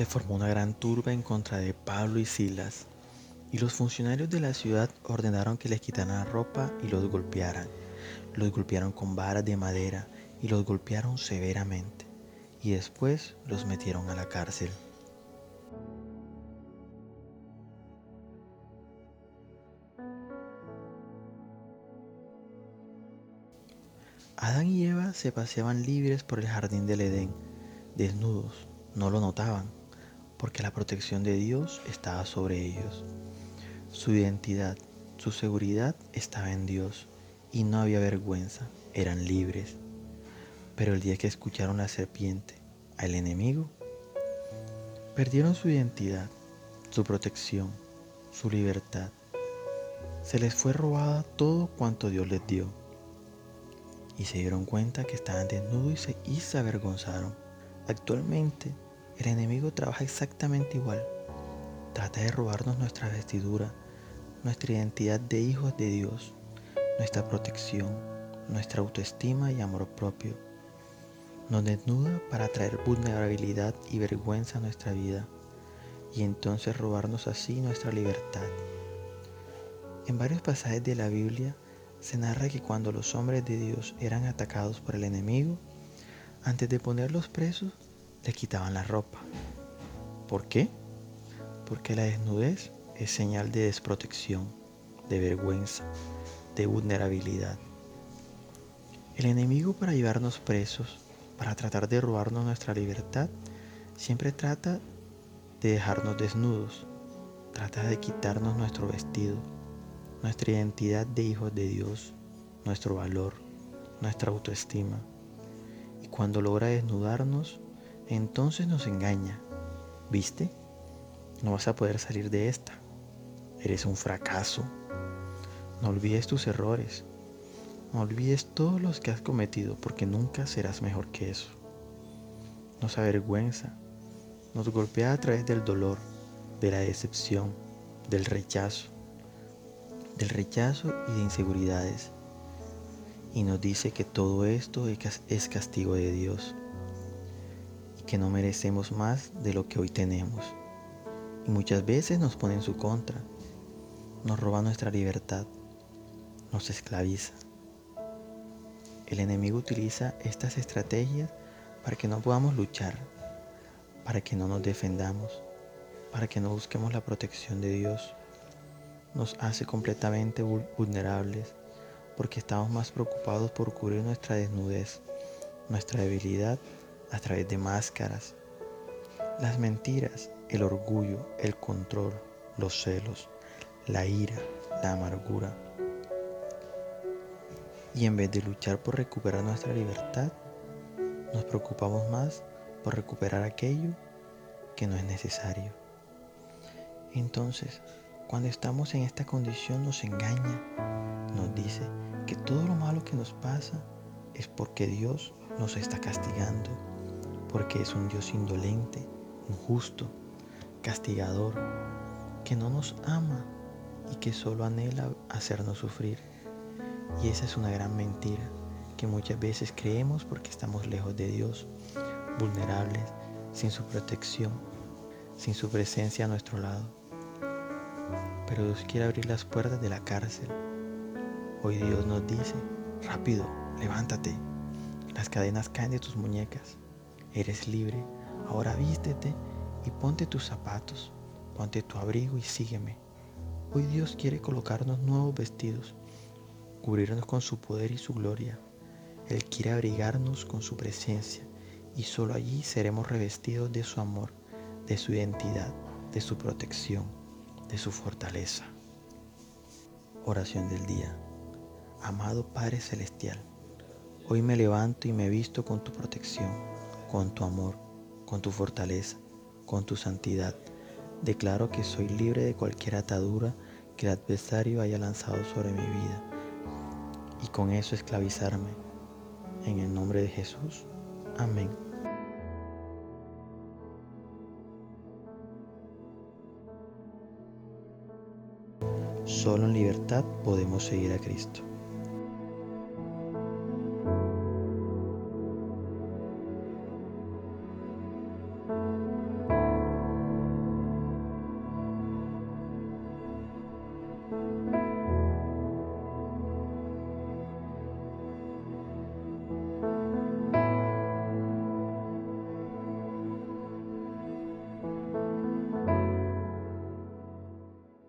se formó una gran turba en contra de Pablo y Silas, y los funcionarios de la ciudad ordenaron que les quitaran la ropa y los golpearan. Los golpearon con varas de madera y los golpearon severamente, y después los metieron a la cárcel. Adán y Eva se paseaban libres por el jardín del Edén, desnudos, no lo notaban, porque la protección de Dios estaba sobre ellos. Su identidad, su seguridad estaba en Dios y no había vergüenza, eran libres. Pero el día que escucharon la serpiente, al enemigo, perdieron su identidad, su protección, su libertad. Se les fue robada todo cuanto Dios les dio y se dieron cuenta que estaban desnudos y se, avergonzaron. Actualmente, el enemigo trabaja exactamente igual. Trata de robarnos nuestra vestidura, nuestra identidad de hijos de Dios, nuestra protección, nuestra autoestima y amor propio. Nos desnuda para traer vulnerabilidad y vergüenza a nuestra vida y entonces robarnos así nuestra libertad. En varios pasajes de la Biblia se narra que cuando los hombres de Dios eran atacados por el enemigo, antes de ponerlos presos, les quitaban la ropa. ¿Por qué? Porque la desnudez es señal de desprotección, de vergüenza, de vulnerabilidad. El enemigo para llevarnos presos, para tratar de robarnos nuestra libertad, siempre trata de dejarnos desnudos, trata de quitarnos nuestro vestido, nuestra identidad de hijos de Dios, nuestro valor, nuestra autoestima. Y cuando logra desnudarnos, entonces nos engaña. ¿Viste? No vas a poder salir de esta. Eres un fracaso. No olvides tus errores. No olvides todos los que has cometido porque nunca serás mejor que eso. Nos avergüenza. Nos golpea a través del dolor, de la decepción, del rechazo del rechazo y de inseguridades. Y nos dice que todo esto es castigo de Dios que no merecemos más de lo que hoy tenemos. Y muchas veces nos pone en su contra, nos roba nuestra libertad, nos esclaviza. El enemigo utiliza estas estrategias para que no podamos luchar, para que no nos defendamos, para que no busquemos la protección de Dios nos hace completamente vulnerables porque estamos más preocupados por cubrir nuestra desnudez, nuestra debilidad a través de máscaras. Las mentiras, el orgullo, el control, los celos, la ira, la amargura. Y en vez de luchar por recuperar nuestra libertad, nos preocupamos más por recuperar aquello que no es necesario. Entonces, cuando estamos en esta condición nos engaña, nos dice que todo lo malo que nos pasa es porque Dios nos está castigando, porque es un Dios indolente, injusto, castigador, que no nos ama y que solo anhela hacernos sufrir. Y esa es una gran mentira que muchas veces creemos porque estamos lejos de Dios, vulnerables, sin su protección, sin su presencia a nuestro lado pero Dios quiere abrir las puertas de la cárcel. Hoy Dios nos dice, rápido, levántate. Las cadenas caen de tus muñecas. Eres libre. Ahora vístete y ponte tus zapatos. Ponte tu abrigo y sígueme. Hoy Dios quiere colocarnos nuevos vestidos, cubrirnos con su poder y su gloria. Él quiere abrigarnos con su presencia y solo allí seremos revestidos de su amor, de su identidad, de su protección de su fortaleza. Oración del día. Amado Padre Celestial, hoy me levanto y me visto con tu protección, con tu amor, con tu fortaleza, con tu santidad. Declaro que soy libre de cualquier atadura que el adversario haya lanzado sobre mi vida y con eso esclavizarme. En el nombre de Jesús. Amén. Solo en libertad podemos seguir a Cristo.